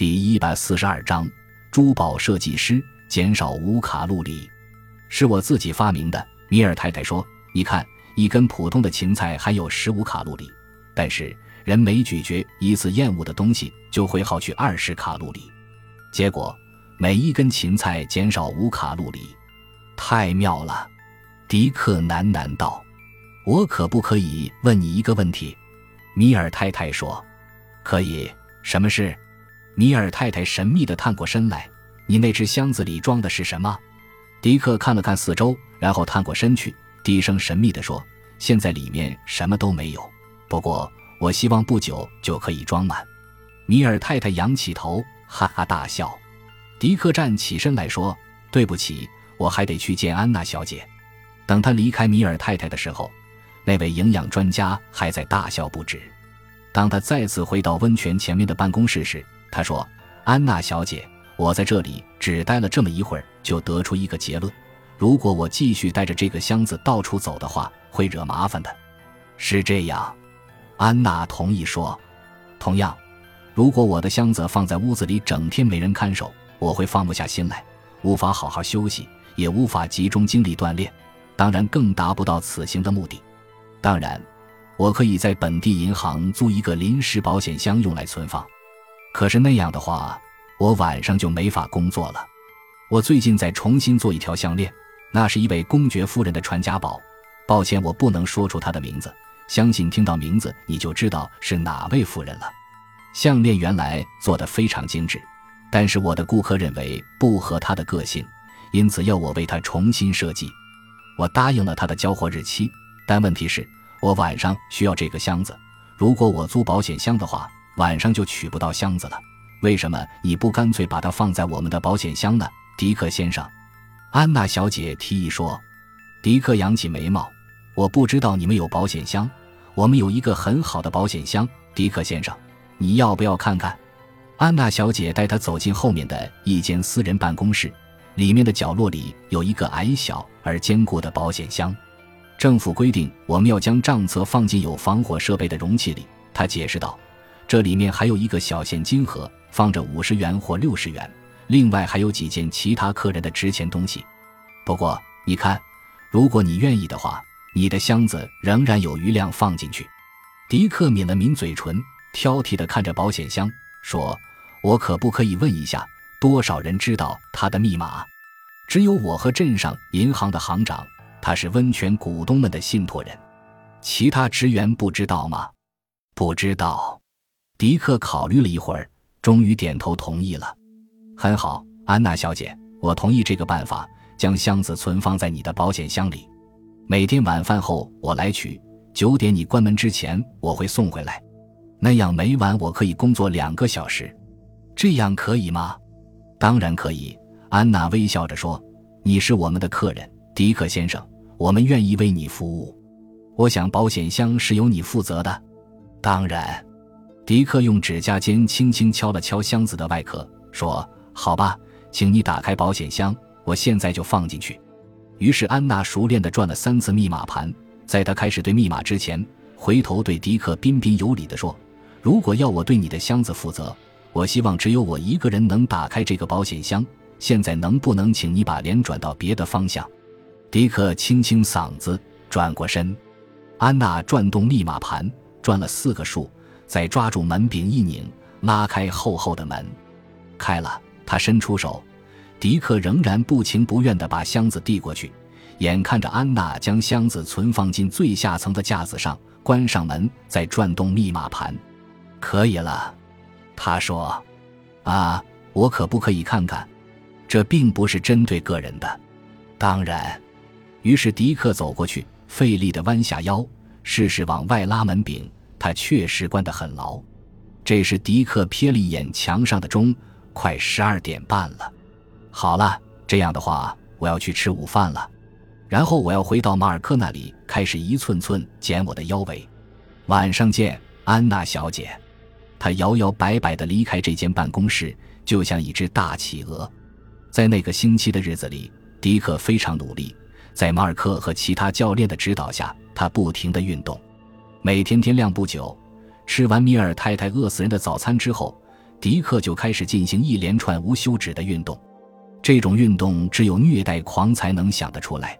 第一百四十二章珠宝设计师减少五卡路里，是我自己发明的。米尔太太说：“你看，一根普通的芹菜还有十五卡路里，但是人每咀嚼一次厌恶的东西，就会耗去二十卡路里。结果，每一根芹菜减少五卡路里，太妙了。”迪克喃喃道：“我可不可以问你一个问题？”米尔太太说：“可以。什么事？”米尔太太神秘地探过身来：“你那只箱子里装的是什么？”迪克看了看四周，然后探过身去，低声神秘地说：“现在里面什么都没有。不过，我希望不久就可以装满。”米尔太太仰起头，哈哈大笑。迪克站起身来说：“对不起，我还得去见安娜小姐。”等他离开米尔太太的时候，那位营养专家还在大笑不止。当他再次回到温泉前面的办公室时，他说：“安娜小姐，我在这里只待了这么一会儿，就得出一个结论：如果我继续带着这个箱子到处走的话，会惹麻烦的。”是这样，安娜同意说：“同样，如果我的箱子放在屋子里，整天没人看守，我会放不下心来，无法好好休息，也无法集中精力锻炼。”当然，更达不到此行的目的。当然，我可以在本地银行租一个临时保险箱用来存放。可是那样的话，我晚上就没法工作了。我最近在重新做一条项链，那是一位公爵夫人的传家宝。抱歉，我不能说出她的名字。相信听到名字你就知道是哪位夫人了。项链原来做的非常精致，但是我的顾客认为不合她的个性，因此要我为她重新设计。我答应了他的交货日期，但问题是，我晚上需要这个箱子。如果我租保险箱的话，晚上就取不到箱子了。为什么你不干脆把它放在我们的保险箱呢，迪克先生？安娜小姐提议说。迪克扬起眉毛：“我不知道你们有保险箱，我们有一个很好的保险箱，迪克先生，你要不要看看？”安娜小姐带他走进后面的一间私人办公室。里面的角落里有一个矮小而坚固的保险箱。政府规定我们要将账册放进有防火设备的容器里。他解释道：“这里面还有一个小现金盒，放着五十元或六十元，另外还有几件其他客人的值钱东西。不过，你看，如果你愿意的话，你的箱子仍然有余量放进去。”迪克抿了抿嘴唇，挑剔地看着保险箱，说：“我可不可以问一下？”多少人知道他的密码？只有我和镇上银行的行长，他是温泉股东们的信托人。其他职员不知道吗？不知道。迪克考虑了一会儿，终于点头同意了。很好，安娜小姐，我同意这个办法，将箱子存放在你的保险箱里。每天晚饭后我来取，九点你关门之前我会送回来。那样每晚我可以工作两个小时，这样可以吗？当然可以，安娜微笑着说：“你是我们的客人，迪克先生，我们愿意为你服务。我想保险箱是由你负责的。”当然，迪克用指甲尖轻轻敲了敲箱子的外壳，说：“好吧，请你打开保险箱，我现在就放进去。”于是安娜熟练地转了三次密码盘，在她开始对密码之前，回头对迪克彬彬有礼地说：“如果要我对你的箱子负责。”我希望只有我一个人能打开这个保险箱。现在能不能请你把脸转到别的方向？迪克清清嗓子，转过身。安娜转动密码盘，转了四个数，再抓住门柄一拧，拉开厚厚的门。开了。他伸出手，迪克仍然不情不愿地把箱子递过去。眼看着安娜将箱子存放进最下层的架子上，关上门，再转动密码盘，可以了。他说：“啊，我可不可以看看？这并不是针对个人的。当然。”于是迪克走过去，费力地弯下腰，试试往外拉门柄。他确实关得很牢。这时，迪克瞥了一眼墙上的钟，快十二点半了。好了，这样的话，我要去吃午饭了。然后我要回到马尔科那里，开始一寸寸剪我的腰围。晚上见，安娜小姐。他摇摇摆摆地离开这间办公室，就像一只大企鹅。在那个星期的日子里，迪克非常努力，在马尔克和其他教练的指导下，他不停地运动。每天天亮不久，吃完米尔太太饿死人的早餐之后，迪克就开始进行一连串无休止的运动。这种运动只有虐待狂才能想得出来。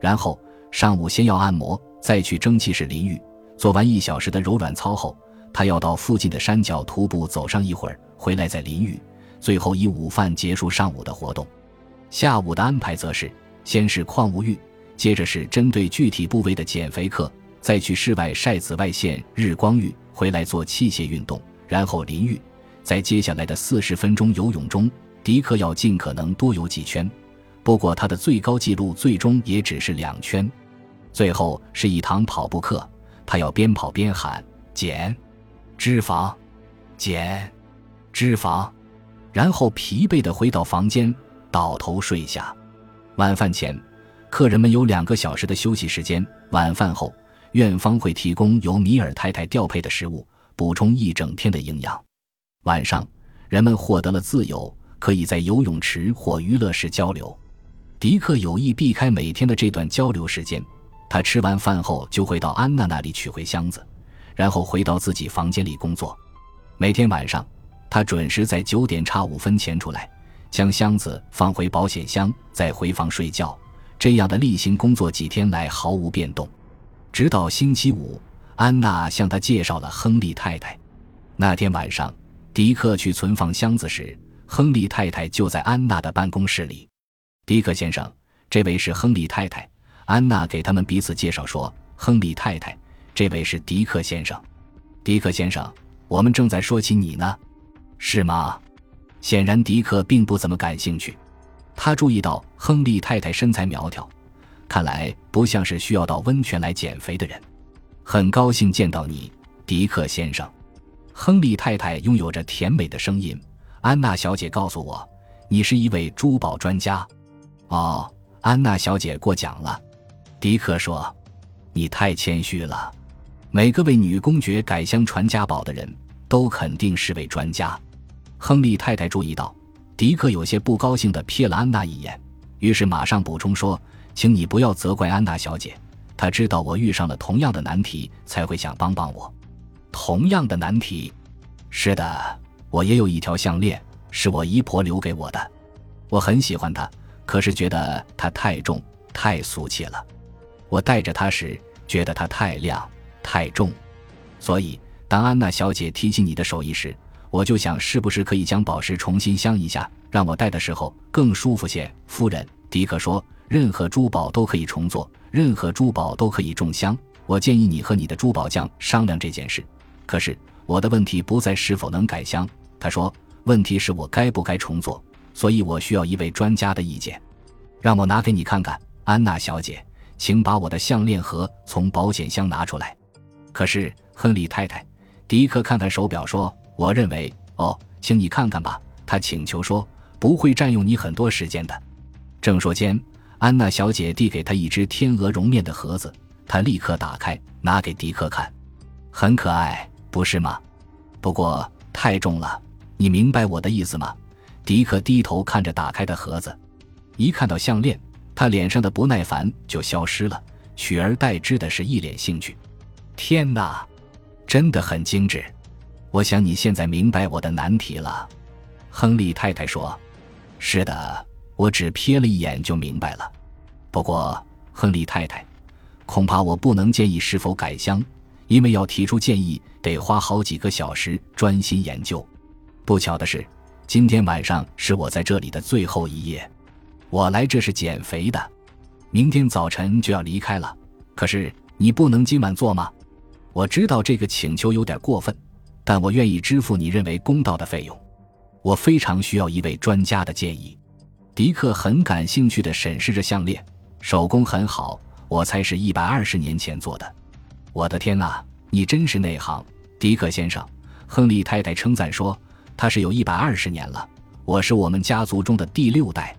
然后上午先要按摩，再去蒸汽室淋浴。做完一小时的柔软操后，他要到附近的山脚徒步走上一会儿，回来再淋浴。最后以午饭结束上午的活动。下午的安排则是：先是矿物浴，接着是针对具体部位的减肥课，再去室外晒紫外线日光浴，回来做器械运动，然后淋浴。在接下来的四十分钟游泳中，迪克要尽可能多游几圈。不过他的最高纪录最终也只是两圈。最后是一堂跑步课，他要边跑边喊：“减脂肪，减脂肪。”然后疲惫地回到房间，倒头睡下。晚饭前，客人们有两个小时的休息时间。晚饭后，院方会提供由米尔太太调配的食物，补充一整天的营养。晚上，人们获得了自由，可以在游泳池或娱乐室交流。迪克有意避开每天的这段交流时间。他吃完饭后就会到安娜那里取回箱子，然后回到自己房间里工作。每天晚上。他准时在九点差五分前出来，将箱子放回保险箱，再回房睡觉。这样的例行工作几天来毫无变动，直到星期五，安娜向他介绍了亨利太太。那天晚上，迪克去存放箱子时，亨利太太就在安娜的办公室里。迪克先生，这位是亨利太太。安娜给他们彼此介绍说：“亨利太太，这位是迪克先生。迪克先生，我们正在说起你呢。”是吗？显然，迪克并不怎么感兴趣。他注意到亨利太太身材苗条，看来不像是需要到温泉来减肥的人。很高兴见到你，迪克先生。亨利太太拥有着甜美的声音。安娜小姐告诉我，你是一位珠宝专家。哦，安娜小姐过奖了。迪克说：“你太谦虚了。每个为女公爵改镶传家宝的人都肯定是位专家。”亨利太太注意到，迪克有些不高兴地瞥了安娜一眼，于是马上补充说：“请你不要责怪安娜小姐，她知道我遇上了同样的难题，才会想帮帮我。同样的难题？是的，我也有一条项链，是我姨婆留给我的，我很喜欢它，可是觉得它太重，太俗气了。我戴着它时，觉得它太亮，太重，所以当安娜小姐提起你的手艺时。”我就想，是不是可以将宝石重新镶一下，让我戴的时候更舒服些？夫人，迪克说：“任何珠宝都可以重做，任何珠宝都可以重镶。我建议你和你的珠宝匠商量这件事。可是我的问题不在是否能改镶，他说，问题是我该不该重做，所以我需要一位专家的意见。让我拿给你看看，安娜小姐，请把我的项链盒从保险箱拿出来。可是，亨利太太，迪克看看手表说。我认为，哦，请你看看吧。他请求说：“不会占用你很多时间的。”正说间，安娜小姐递给他一只天鹅绒面的盒子，他立刻打开，拿给迪克看。很可爱，不是吗？不过太重了，你明白我的意思吗？迪克低头看着打开的盒子，一看到项链，他脸上的不耐烦就消失了，取而代之的是一脸兴趣。天哪，真的很精致。我想你现在明白我的难题了，亨利太太说：“是的，我只瞥了一眼就明白了。不过，亨利太太，恐怕我不能建议是否改箱，因为要提出建议得花好几个小时专心研究。不巧的是，今天晚上是我在这里的最后一夜。我来这是减肥的，明天早晨就要离开了。可是你不能今晚做吗？我知道这个请求有点过分。”但我愿意支付你认为公道的费用。我非常需要一位专家的建议。迪克很感兴趣地审视着项链，手工很好，我猜是一百二十年前做的。我的天哪，你真是内行，迪克先生。亨利太太称赞说：“他是有一百二十年了。我是我们家族中的第六代。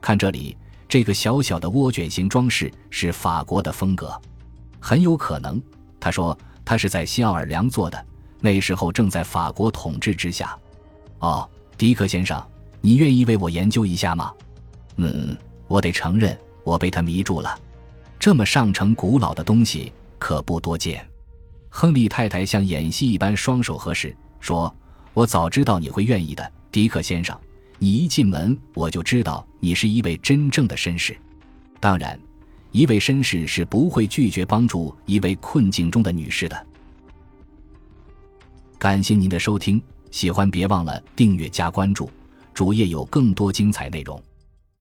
看这里，这个小小的涡卷形装饰是法国的风格，很有可能。”他说：“他是在新奥尔良做的。”那时候正在法国统治之下。哦，迪克先生，你愿意为我研究一下吗？嗯，我得承认，我被他迷住了。这么上乘古老的东西可不多见。亨利太太像演戏一般双手合十，说：“我早知道你会愿意的，迪克先生。你一进门，我就知道你是一位真正的绅士。当然，一位绅士是不会拒绝帮助一位困境中的女士的。感谢您的收听，喜欢别忘了订阅加关注，主页有更多精彩内容。